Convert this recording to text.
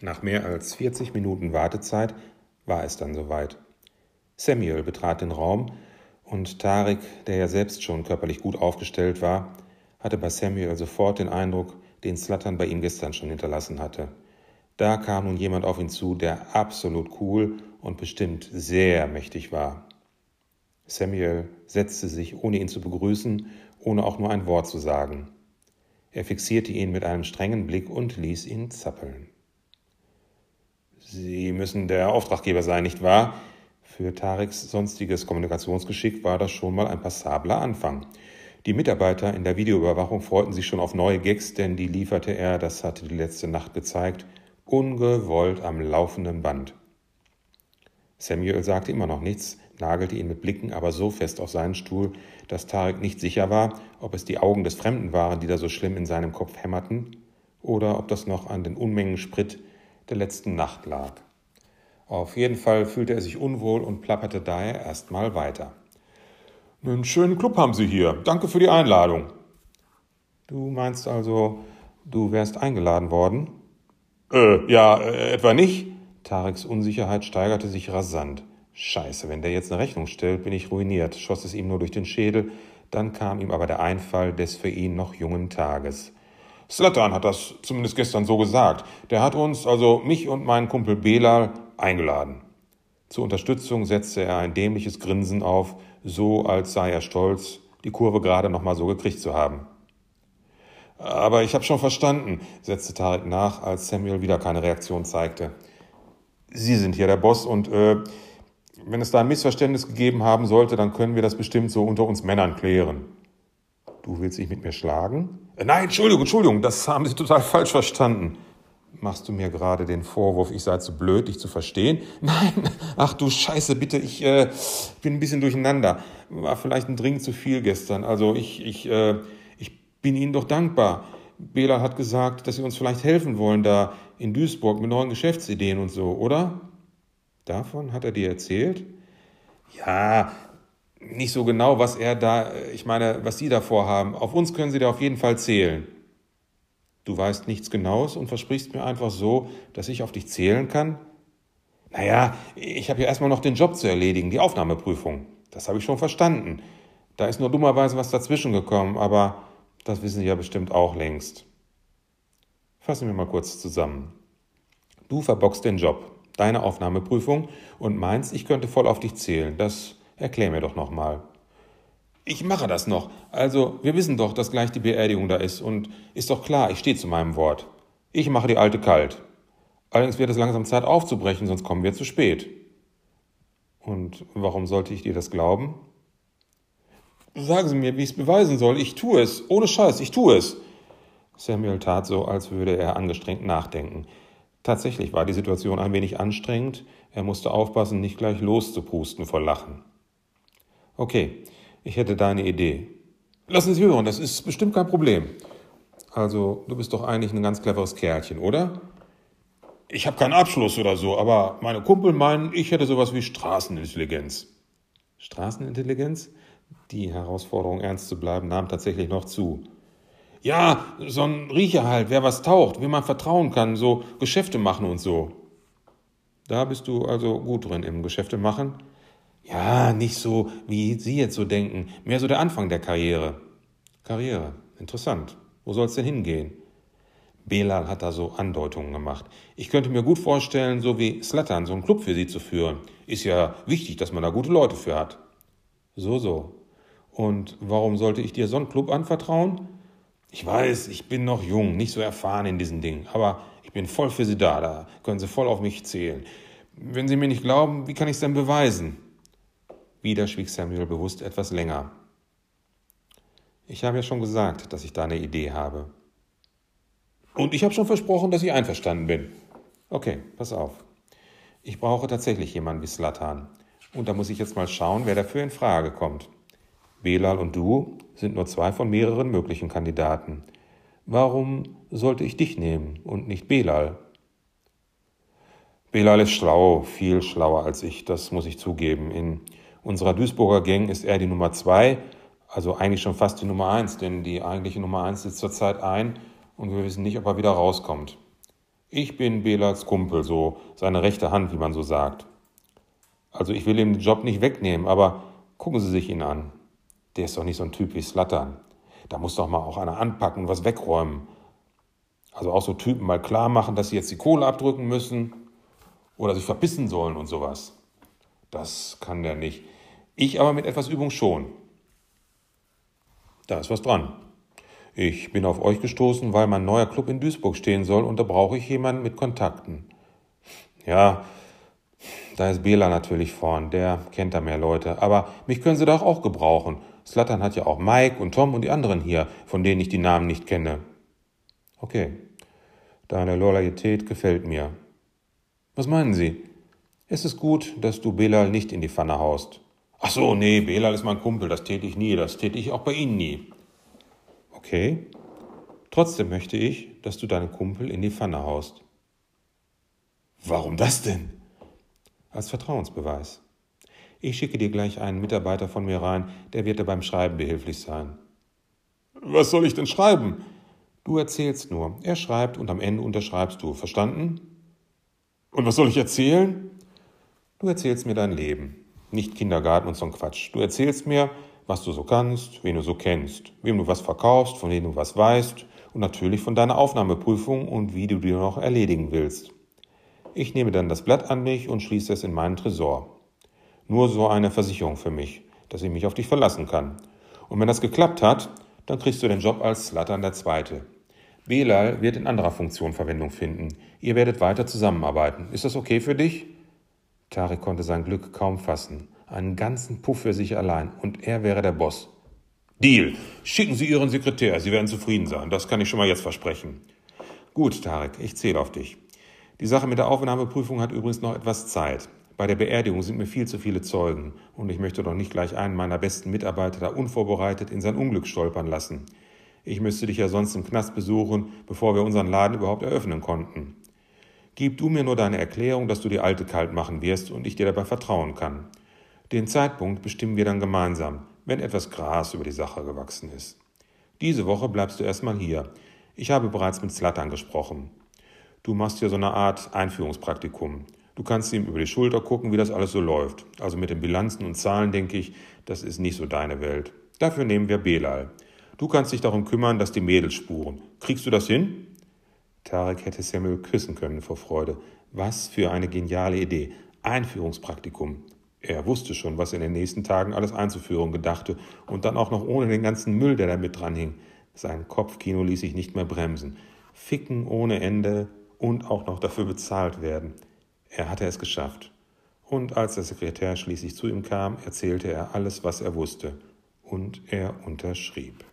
Nach mehr als 40 Minuten Wartezeit war es dann soweit. Samuel betrat den Raum und Tarek, der ja selbst schon körperlich gut aufgestellt war, hatte bei Samuel sofort den Eindruck, den Slattern bei ihm gestern schon hinterlassen hatte. Da kam nun jemand auf ihn zu, der absolut cool und bestimmt sehr mächtig war. Samuel setzte sich, ohne ihn zu begrüßen, ohne auch nur ein Wort zu sagen. Er fixierte ihn mit einem strengen Blick und ließ ihn zappeln. Sie müssen der Auftraggeber sein, nicht wahr? Für Tareks sonstiges Kommunikationsgeschick war das schon mal ein passabler Anfang. Die Mitarbeiter in der Videoüberwachung freuten sich schon auf neue Gags, denn die lieferte er, das hatte die letzte Nacht gezeigt, ungewollt am laufenden Band. Samuel sagte immer noch nichts, nagelte ihn mit Blicken aber so fest auf seinen Stuhl, dass Tarek nicht sicher war, ob es die Augen des Fremden waren, die da so schlimm in seinem Kopf hämmerten, oder ob das noch an den Unmengen Sprit der letzten Nacht lag. Auf jeden Fall fühlte er sich unwohl und plapperte daher erstmal weiter. Einen schönen Club haben Sie hier. Danke für die Einladung. Du meinst also, du wärst eingeladen worden? Äh, ja, äh, etwa nicht? Tareks Unsicherheit steigerte sich rasant. Scheiße, wenn der jetzt eine Rechnung stellt, bin ich ruiniert, schoss es ihm nur durch den Schädel. Dann kam ihm aber der Einfall des für ihn noch jungen Tages. Slatan hat das zumindest gestern so gesagt. Der hat uns, also mich und meinen Kumpel Belal, eingeladen. Zur Unterstützung setzte er ein dämliches Grinsen auf, so als sei er stolz, die Kurve gerade noch mal so gekriegt zu haben. Aber ich habe schon verstanden, setzte Tarek nach, als Samuel wieder keine Reaktion zeigte. Sie sind hier der Boss und äh, wenn es da ein Missverständnis gegeben haben sollte, dann können wir das bestimmt so unter uns Männern klären. Du willst dich mit mir schlagen? Äh, nein, Entschuldigung, Entschuldigung, das haben Sie total falsch verstanden. Machst du mir gerade den Vorwurf, ich sei zu blöd, dich zu verstehen? Nein, ach du Scheiße, bitte, ich äh, bin ein bisschen durcheinander. War vielleicht ein Drink zu viel gestern. Also ich, ich, äh, ich bin Ihnen doch dankbar. Bela hat gesagt, dass Sie uns vielleicht helfen wollen da in Duisburg mit neuen Geschäftsideen und so, oder? Davon hat er dir erzählt? Ja, nicht so genau, was er da, ich meine, was Sie da vorhaben. Auf uns können Sie da auf jeden Fall zählen. Du weißt nichts Genaues und versprichst mir einfach so, dass ich auf dich zählen kann? Naja, ich habe ja erstmal noch den Job zu erledigen, die Aufnahmeprüfung. Das habe ich schon verstanden. Da ist nur dummerweise was dazwischen gekommen, aber das wissen Sie ja bestimmt auch längst. Fassen wir mal kurz zusammen. Du verbockst den Job, deine Aufnahmeprüfung und meinst, ich könnte voll auf dich zählen. Das erklär mir doch nochmal. Ich mache das noch. Also, wir wissen doch, dass gleich die Beerdigung da ist und ist doch klar, ich stehe zu meinem Wort. Ich mache die alte kalt. Allerdings wird es langsam Zeit aufzubrechen, sonst kommen wir zu spät. Und warum sollte ich dir das glauben? Sagen Sie mir, wie ich es beweisen soll. Ich tue es. Ohne Scheiß, ich tue es. Samuel tat so, als würde er angestrengt nachdenken. Tatsächlich war die Situation ein wenig anstrengend. Er musste aufpassen, nicht gleich loszupusten vor Lachen. Okay, ich hätte da eine Idee. Lassen Sie hören, das ist bestimmt kein Problem. Also, du bist doch eigentlich ein ganz cleveres Kerlchen, oder? Ich habe keinen Abschluss oder so, aber meine Kumpel meinen, ich hätte sowas wie Straßenintelligenz. Straßenintelligenz? Die Herausforderung, ernst zu bleiben, nahm tatsächlich noch zu. Ja, so ein Riecher halt, wer was taucht, wem man vertrauen kann, so Geschäfte machen und so. Da bist du also gut drin im Geschäfte machen? Ja, nicht so, wie Sie jetzt so denken, mehr so der Anfang der Karriere. Karriere, interessant. Wo soll es denn hingehen? Belal hat da so Andeutungen gemacht. Ich könnte mir gut vorstellen, so wie Slattern, so einen Club für Sie zu führen. Ist ja wichtig, dass man da gute Leute für hat. So, so. Und warum sollte ich dir so einen Club anvertrauen? Ich weiß, ich bin noch jung, nicht so erfahren in diesen Dingen, aber ich bin voll für Sie da, da können Sie voll auf mich zählen. Wenn Sie mir nicht glauben, wie kann ich es denn beweisen? Wieder schwieg Samuel bewusst etwas länger. Ich habe ja schon gesagt, dass ich da eine Idee habe. Und ich habe schon versprochen, dass ich einverstanden bin. Okay, pass auf. Ich brauche tatsächlich jemanden wie Slatan. Und da muss ich jetzt mal schauen, wer dafür in Frage kommt. Belal und du sind nur zwei von mehreren möglichen Kandidaten. Warum sollte ich dich nehmen und nicht Belal? Belal ist schlau, viel schlauer als ich, das muss ich zugeben. In unserer Duisburger Gang ist er die Nummer zwei, also eigentlich schon fast die Nummer eins, denn die eigentliche Nummer eins sitzt zurzeit ein und wir wissen nicht, ob er wieder rauskommt. Ich bin Belals Kumpel, so seine rechte Hand, wie man so sagt. Also ich will ihm den Job nicht wegnehmen, aber gucken Sie sich ihn an. Der ist doch nicht so ein Typ wie Slattern. Da muss doch mal auch einer anpacken und was wegräumen. Also auch so Typen mal klar machen, dass sie jetzt die Kohle abdrücken müssen oder sich verbissen sollen und sowas. Das kann der nicht. Ich aber mit etwas Übung schon. Da ist was dran. Ich bin auf euch gestoßen, weil mein neuer Club in Duisburg stehen soll und da brauche ich jemanden mit Kontakten. Ja, da ist Bela natürlich vorn, der kennt da mehr Leute. Aber mich können sie doch auch gebrauchen. Slattern hat ja auch Mike und Tom und die anderen hier, von denen ich die Namen nicht kenne. Okay, deine Loyalität gefällt mir. Was meinen Sie? Es ist gut, dass du Belal nicht in die Pfanne haust. Ach so, nee, Belal ist mein Kumpel, das täte ich nie, das täte ich auch bei Ihnen nie. Okay. Trotzdem möchte ich, dass du deinen Kumpel in die Pfanne haust. Warum das denn? Als Vertrauensbeweis. Ich schicke dir gleich einen Mitarbeiter von mir rein, der wird dir beim Schreiben behilflich sein. Was soll ich denn schreiben? Du erzählst nur. Er schreibt und am Ende unterschreibst du. Verstanden? Und was soll ich erzählen? Du erzählst mir dein Leben. Nicht Kindergarten und so'n Quatsch. Du erzählst mir, was du so kannst, wen du so kennst, wem du was verkaufst, von wem du was weißt und natürlich von deiner Aufnahmeprüfung und wie du die noch erledigen willst. Ich nehme dann das Blatt an mich und schließe es in meinen Tresor. Nur so eine Versicherung für mich, dass ich mich auf dich verlassen kann. Und wenn das geklappt hat, dann kriegst du den Job als Slattern der Zweite. Belal wird in anderer Funktion Verwendung finden. Ihr werdet weiter zusammenarbeiten. Ist das okay für dich? Tarek konnte sein Glück kaum fassen einen ganzen Puff für sich allein und er wäre der Boss. Deal. Schicken Sie Ihren Sekretär, Sie werden zufrieden sein. Das kann ich schon mal jetzt versprechen. Gut, Tarek, ich zähle auf dich. Die Sache mit der Aufnahmeprüfung hat übrigens noch etwas Zeit. Bei der Beerdigung sind mir viel zu viele Zeugen und ich möchte doch nicht gleich einen meiner besten Mitarbeiter da unvorbereitet in sein Unglück stolpern lassen. Ich müsste dich ja sonst im Knast besuchen, bevor wir unseren Laden überhaupt eröffnen konnten. Gib du mir nur deine Erklärung, dass du die Alte kalt machen wirst und ich dir dabei vertrauen kann. Den Zeitpunkt bestimmen wir dann gemeinsam, wenn etwas Gras über die Sache gewachsen ist. Diese Woche bleibst du erstmal hier. Ich habe bereits mit Slattern gesprochen. Du machst hier so eine Art Einführungspraktikum. Du kannst ihm über die Schulter gucken, wie das alles so läuft. Also mit den Bilanzen und Zahlen denke ich, das ist nicht so deine Welt. Dafür nehmen wir Belal. Du kannst dich darum kümmern, dass die Mädels spuren. Kriegst du das hin? Tarek hätte Samuel küssen können vor Freude. Was für eine geniale Idee. Einführungspraktikum. Er wusste schon, was er in den nächsten Tagen alles einzuführen gedachte und dann auch noch ohne den ganzen Müll, der da mit dran hing. Sein Kopfkino ließ sich nicht mehr bremsen. Ficken ohne Ende und auch noch dafür bezahlt werden. Er hatte es geschafft. Und als der Sekretär schließlich zu ihm kam, erzählte er alles, was er wusste. Und er unterschrieb.